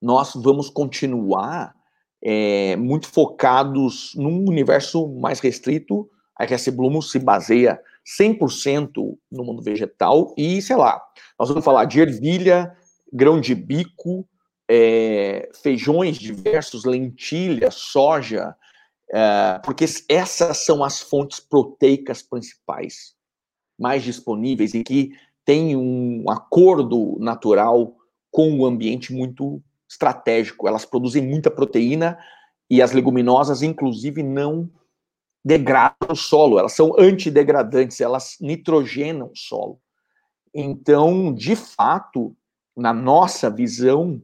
nós vamos continuar é, muito focados num universo mais restrito. A RS Bloom se baseia 100% no mundo vegetal e, sei lá, nós vamos falar de ervilha, grão de bico, é, feijões diversos, lentilha, soja, é, porque essas são as fontes proteicas principais mais disponíveis e que têm um acordo natural com o ambiente muito estratégico. Elas produzem muita proteína e as leguminosas, inclusive, não degradam o solo, elas são antidegradantes, elas nitrogenam o solo. Então, de fato, na nossa visão,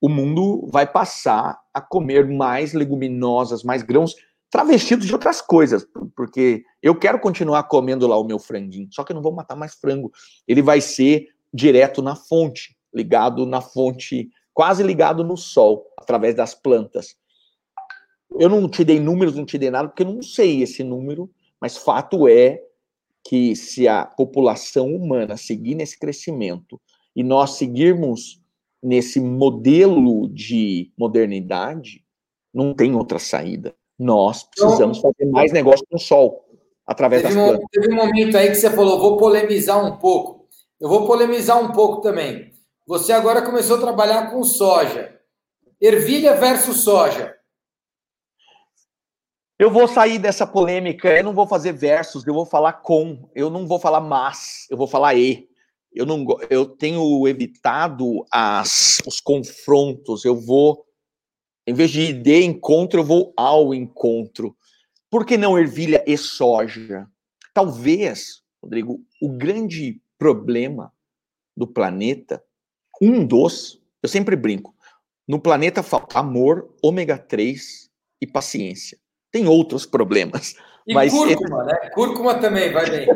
o mundo vai passar a comer mais leguminosas, mais grãos, travestidos de outras coisas, porque eu quero continuar comendo lá o meu franguinho, só que eu não vou matar mais frango. Ele vai ser direto na fonte, ligado na fonte, quase ligado no sol, através das plantas. Eu não te dei números, não te dei nada, porque eu não sei esse número, mas fato é que se a população humana seguir nesse crescimento e nós seguirmos nesse modelo de modernidade, não tem outra saída. Nós precisamos então, fazer mais negócio com o sol, através teve das plantas. Um, teve um momento aí que você falou, vou polemizar um pouco. Eu vou polemizar um pouco também. Você agora começou a trabalhar com soja. Ervilha versus soja. Eu vou sair dessa polêmica, eu não vou fazer versos, eu vou falar com, eu não vou falar mas, eu vou falar e. Eu não eu tenho evitado as, os confrontos, eu vou em vez de ir de encontro, eu vou ao encontro. Por que não ervilha e soja? Talvez, Rodrigo, o grande problema do planeta, um dos, eu sempre brinco, no planeta falta amor, ômega 3 e paciência. Tem outros problemas. E mas cúrcuma, né? Cúrcuma também, vai bem.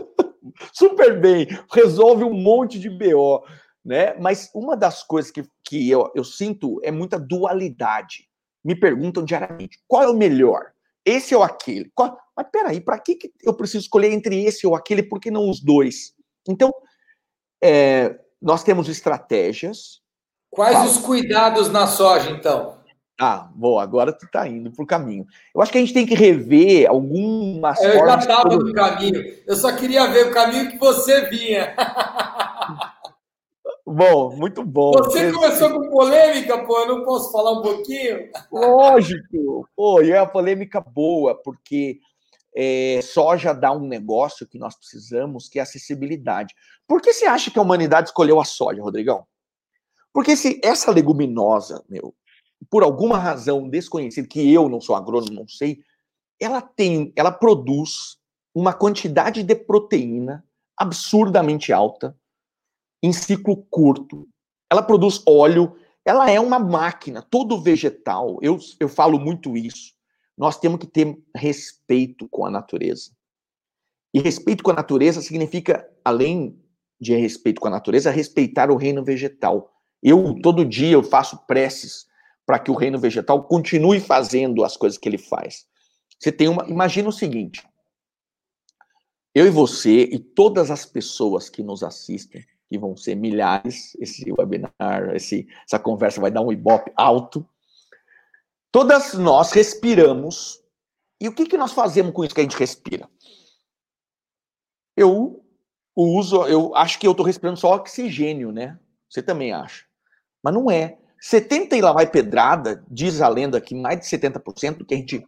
Super bem, resolve um monte de BO né? Mas uma das coisas que, que eu, eu sinto é muita dualidade. Me perguntam diariamente, qual é o melhor? Esse ou aquele? Qual... Mas peraí, para que, que eu preciso escolher entre esse ou aquele? Por que não os dois? Então, é, nós temos estratégias. Quais os cuidados na soja, então? Ah, bom, agora tu tá indo pro caminho. Eu acho que a gente tem que rever algumas Eu já estava no caminho. Eu só queria ver o caminho que você vinha. Bom, muito bom. Você começou com polêmica, pô, eu não posso falar um pouquinho? Lógico, pô, e é uma polêmica boa, porque é, soja dá um negócio que nós precisamos, que é acessibilidade. Por que você acha que a humanidade escolheu a soja, Rodrigão? Porque se essa leguminosa, meu, por alguma razão desconhecida, que eu não sou agrônomo, não sei, ela tem, ela produz uma quantidade de proteína absurdamente alta, em ciclo curto. Ela produz óleo, ela é uma máquina. Todo vegetal, eu, eu falo muito isso. Nós temos que ter respeito com a natureza. E respeito com a natureza significa, além de respeito com a natureza, respeitar o reino vegetal. Eu, todo dia, eu faço preces para que o reino vegetal continue fazendo as coisas que ele faz. Você tem uma. Imagina o seguinte: eu e você e todas as pessoas que nos assistem que vão ser milhares, esse webinar, esse, essa conversa vai dar um ibope alto. Todas nós respiramos. E o que, que nós fazemos com isso que a gente respira? Eu uso, eu acho que eu estou respirando só oxigênio, né? Você também acha. Mas não é. 70 e lá vai pedrada, diz a lenda que mais de 70% do que a gente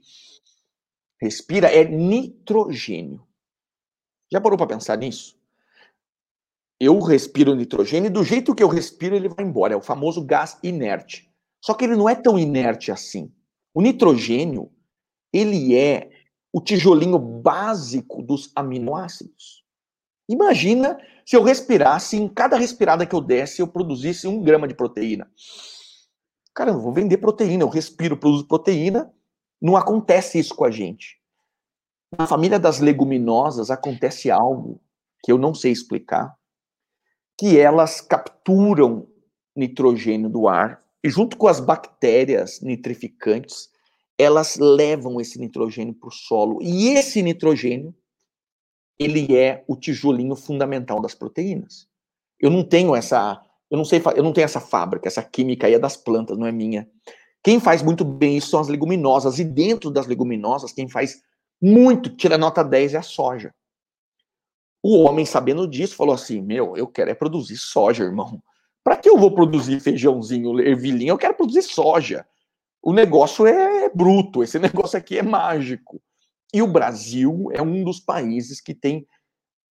respira é nitrogênio. Já parou para pensar nisso? Eu respiro nitrogênio e do jeito que eu respiro ele vai embora. É o famoso gás inerte. Só que ele não é tão inerte assim. O nitrogênio, ele é o tijolinho básico dos aminoácidos. Imagina se eu respirasse, em cada respirada que eu desse, eu produzisse um grama de proteína. Cara, eu vou vender proteína, eu respiro, produzo proteína. Não acontece isso com a gente. Na família das leguminosas acontece algo que eu não sei explicar, que elas capturam nitrogênio do ar e junto com as bactérias nitrificantes, elas levam esse nitrogênio para o solo. E esse nitrogênio, ele é o tijolinho fundamental das proteínas. Eu não tenho essa, eu não sei, eu não tenho essa fábrica, essa química aí é das plantas, não é minha. Quem faz muito bem isso são as leguminosas e dentro das leguminosas, quem faz muito, tira nota 10 é a soja. O homem, sabendo disso, falou assim: Meu, eu quero é produzir soja, irmão. Para que eu vou produzir feijãozinho, ervilhinha? Eu quero produzir soja. o negócio é bruto, esse negócio aqui é mágico. E o Brasil é um dos países que tem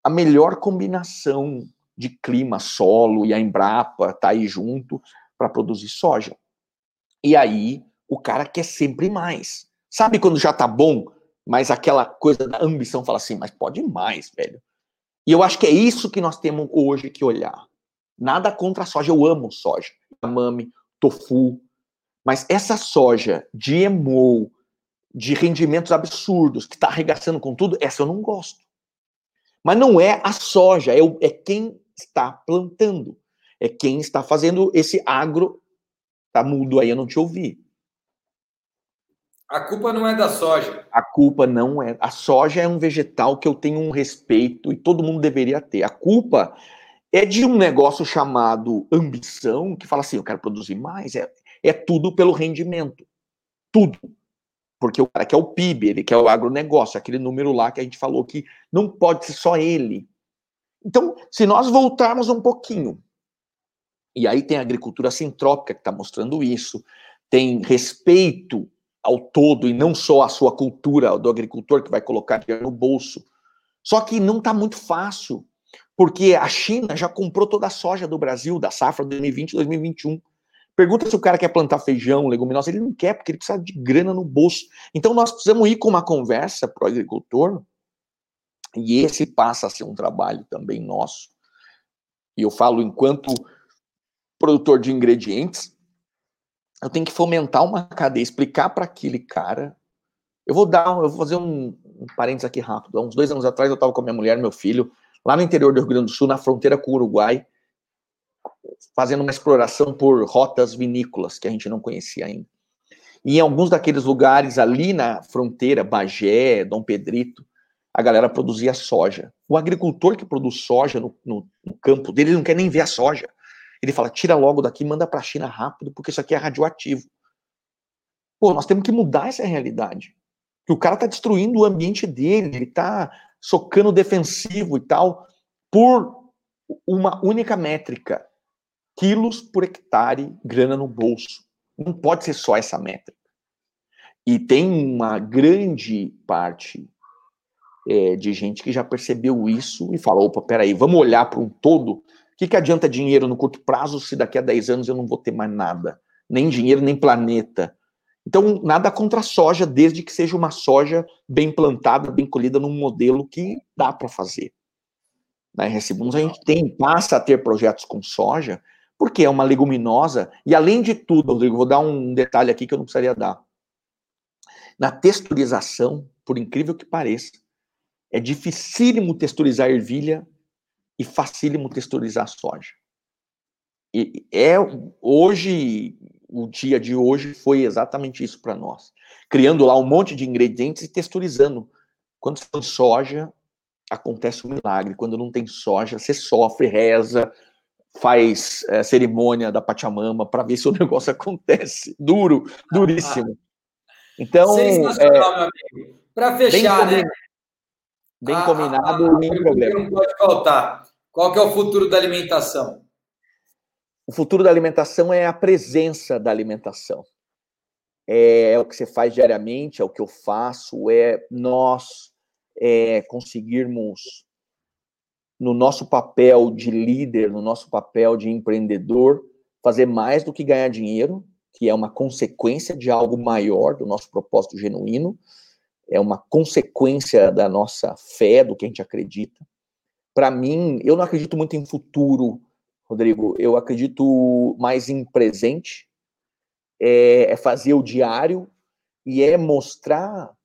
a melhor combinação de clima, solo e a Embrapa tá aí junto para produzir soja. E aí o cara quer sempre mais. Sabe quando já tá bom, mas aquela coisa da ambição fala assim, mas pode mais, velho. E eu acho que é isso que nós temos hoje que olhar. Nada contra a soja, eu amo soja, mame, tofu, mas essa soja GMO, de rendimentos absurdos, que está arregaçando com tudo, essa eu não gosto. Mas não é a soja, é, o, é quem está plantando, é quem está fazendo esse agro. Tá mudo aí, eu não te ouvi. A culpa não é da soja. A culpa não é. A soja é um vegetal que eu tenho um respeito e todo mundo deveria ter. A culpa é de um negócio chamado ambição, que fala assim: eu quero produzir mais. É, é tudo pelo rendimento. Tudo. Porque o cara quer o PIB, ele quer o agronegócio, aquele número lá que a gente falou que não pode ser só ele. Então, se nós voltarmos um pouquinho, e aí tem a agricultura sintrópica que está mostrando isso, tem respeito ao todo e não só a sua cultura do agricultor que vai colocar dinheiro no bolso. Só que não está muito fácil, porque a China já comprou toda a soja do Brasil, da safra 2020-2021. Pergunta se o cara quer plantar feijão, leguminosa, ele não quer, porque ele precisa de grana no bolso. Então nós precisamos ir com uma conversa para o agricultor, e esse passa a ser um trabalho também nosso. E eu falo enquanto produtor de ingredientes, eu tenho que fomentar uma cadeia, explicar para aquele cara. Eu vou dar, eu vou fazer um, um parênteses aqui rápido. Há uns dois anos atrás eu estava com minha mulher e meu filho lá no interior do Rio Grande do Sul, na fronteira com o Uruguai, fazendo uma exploração por rotas vinícolas que a gente não conhecia ainda. E em alguns daqueles lugares ali na fronteira, Bagé, Dom Pedrito, a galera produzia soja. O agricultor que produz soja no, no, no campo dele, ele não quer nem ver a soja. Ele fala: tira logo daqui, manda para a China rápido, porque isso aqui é radioativo. Pô, nós temos que mudar essa realidade. Que o cara está destruindo o ambiente dele, ele está socando defensivo e tal, por uma única métrica: quilos por hectare, grana no bolso. Não pode ser só essa métrica. E tem uma grande parte é, de gente que já percebeu isso e falou: opa, peraí, vamos olhar para um todo. Que, que adianta dinheiro no curto prazo se daqui a 10 anos eu não vou ter mais nada? Nem dinheiro, nem planeta. Então, nada contra a soja, desde que seja uma soja bem plantada, bem colhida num modelo que dá para fazer. Na RS Bundes a gente tem, passa a ter projetos com soja, porque é uma leguminosa, e além de tudo, Rodrigo, vou dar um detalhe aqui que eu não precisaria dar. Na texturização, por incrível que pareça, é dificílimo texturizar ervilha e facílimo texturizar soja. E é hoje, o dia de hoje foi exatamente isso para nós. Criando lá um monte de ingredientes e texturizando. Quando você tem soja, acontece um milagre. Quando não tem soja, você sofre, reza, faz é, cerimônia da Pachamama para ver se o negócio acontece. Duro, duríssimo. Então, Sensacional, é, meu amigo. Para fechar, né? Bem ah, combinado, ah, nem problema. Não pode faltar. Qual que é o futuro da alimentação? O futuro da alimentação é a presença da alimentação. É, é o que você faz diariamente, é o que eu faço, é nós é, conseguirmos, no nosso papel de líder, no nosso papel de empreendedor, fazer mais do que ganhar dinheiro, que é uma consequência de algo maior do nosso propósito genuíno, é uma consequência da nossa fé, do que a gente acredita. Para mim, eu não acredito muito em futuro, Rodrigo, eu acredito mais em presente, é, é fazer o diário e é mostrar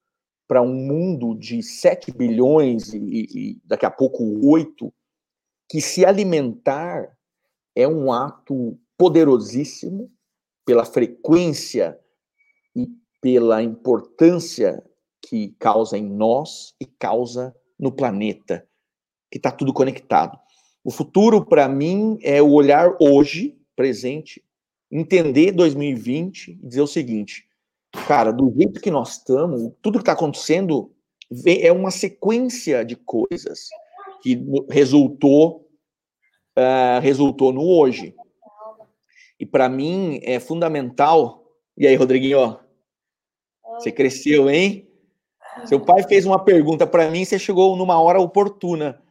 para um mundo de 7 bilhões e, e daqui a pouco 8, que se alimentar é um ato poderosíssimo pela frequência e pela importância que causa em nós e causa no planeta, que está tudo conectado. O futuro, para mim, é o olhar hoje, presente, entender 2020 e dizer o seguinte: cara, do jeito que nós estamos, tudo que está acontecendo é uma sequência de coisas que resultou uh, resultou no hoje. E para mim é fundamental E aí, Rodriguinho? Você cresceu, hein? Seu pai fez uma pergunta para mim, você chegou numa hora oportuna.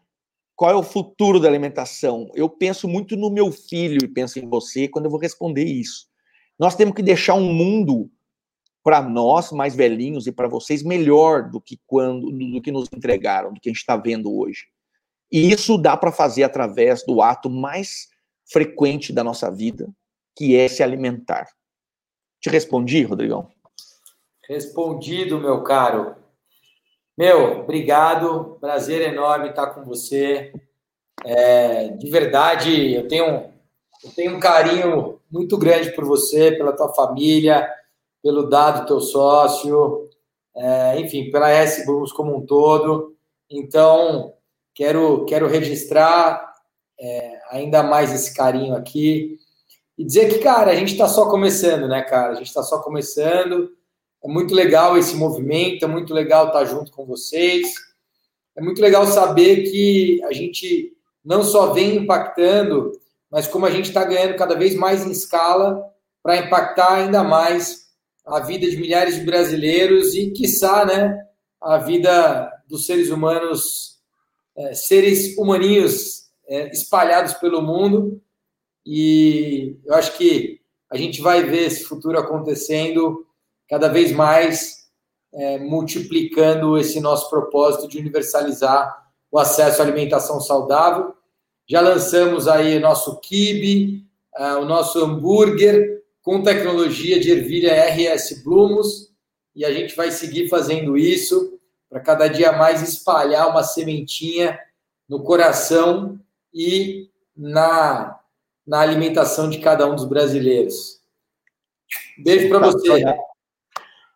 Qual é o futuro da alimentação? Eu penso muito no meu filho e penso em você quando eu vou responder isso. Nós temos que deixar um mundo para nós, mais velhinhos, e para vocês, melhor do que quando do que nos entregaram, do que a gente está vendo hoje. E isso dá para fazer através do ato mais frequente da nossa vida, que é se alimentar. Te respondi, Rodrigão? Respondido, meu caro. Meu, obrigado. Prazer enorme estar com você. É, de verdade, eu tenho, eu tenho um carinho muito grande por você, pela tua família, pelo dado teu sócio, é, enfim, pela S Blues como um todo. Então, quero, quero registrar é, ainda mais esse carinho aqui e dizer que, cara, a gente está só começando, né, cara? A gente está só começando. É muito legal esse movimento, é muito legal estar junto com vocês. É muito legal saber que a gente não só vem impactando, mas como a gente está ganhando cada vez mais em escala para impactar ainda mais a vida de milhares de brasileiros e, quiçá, né, a vida dos seres humanos, é, seres humaninhos é, espalhados pelo mundo. E eu acho que a gente vai ver esse futuro acontecendo cada vez mais é, multiplicando esse nosso propósito de universalizar o acesso à alimentação saudável. Já lançamos aí o nosso kibe, uh, o nosso hambúrguer com tecnologia de ervilha RS Blumos e a gente vai seguir fazendo isso para cada dia mais espalhar uma sementinha no coração e na, na alimentação de cada um dos brasileiros. Beijo para você.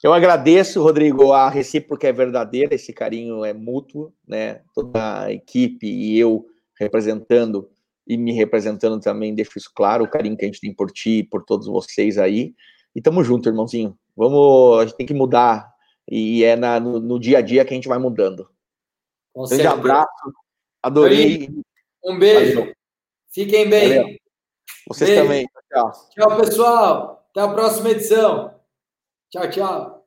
Eu agradeço, Rodrigo, a recíproca é verdadeira, esse carinho é mútuo, né? Toda a equipe e eu representando e me representando também, deixo isso claro, o carinho que a gente tem por ti e por todos vocês aí. E tamo junto, irmãozinho. Vamos, a gente tem que mudar. E é na, no, no dia a dia que a gente vai mudando. Um grande abraço. Adorei. Um beijo. Valeu. Fiquem bem. Valeu. Vocês beijo. também. Tchau. Tchau, pessoal. Até a próxima edição. Tchau, tchau.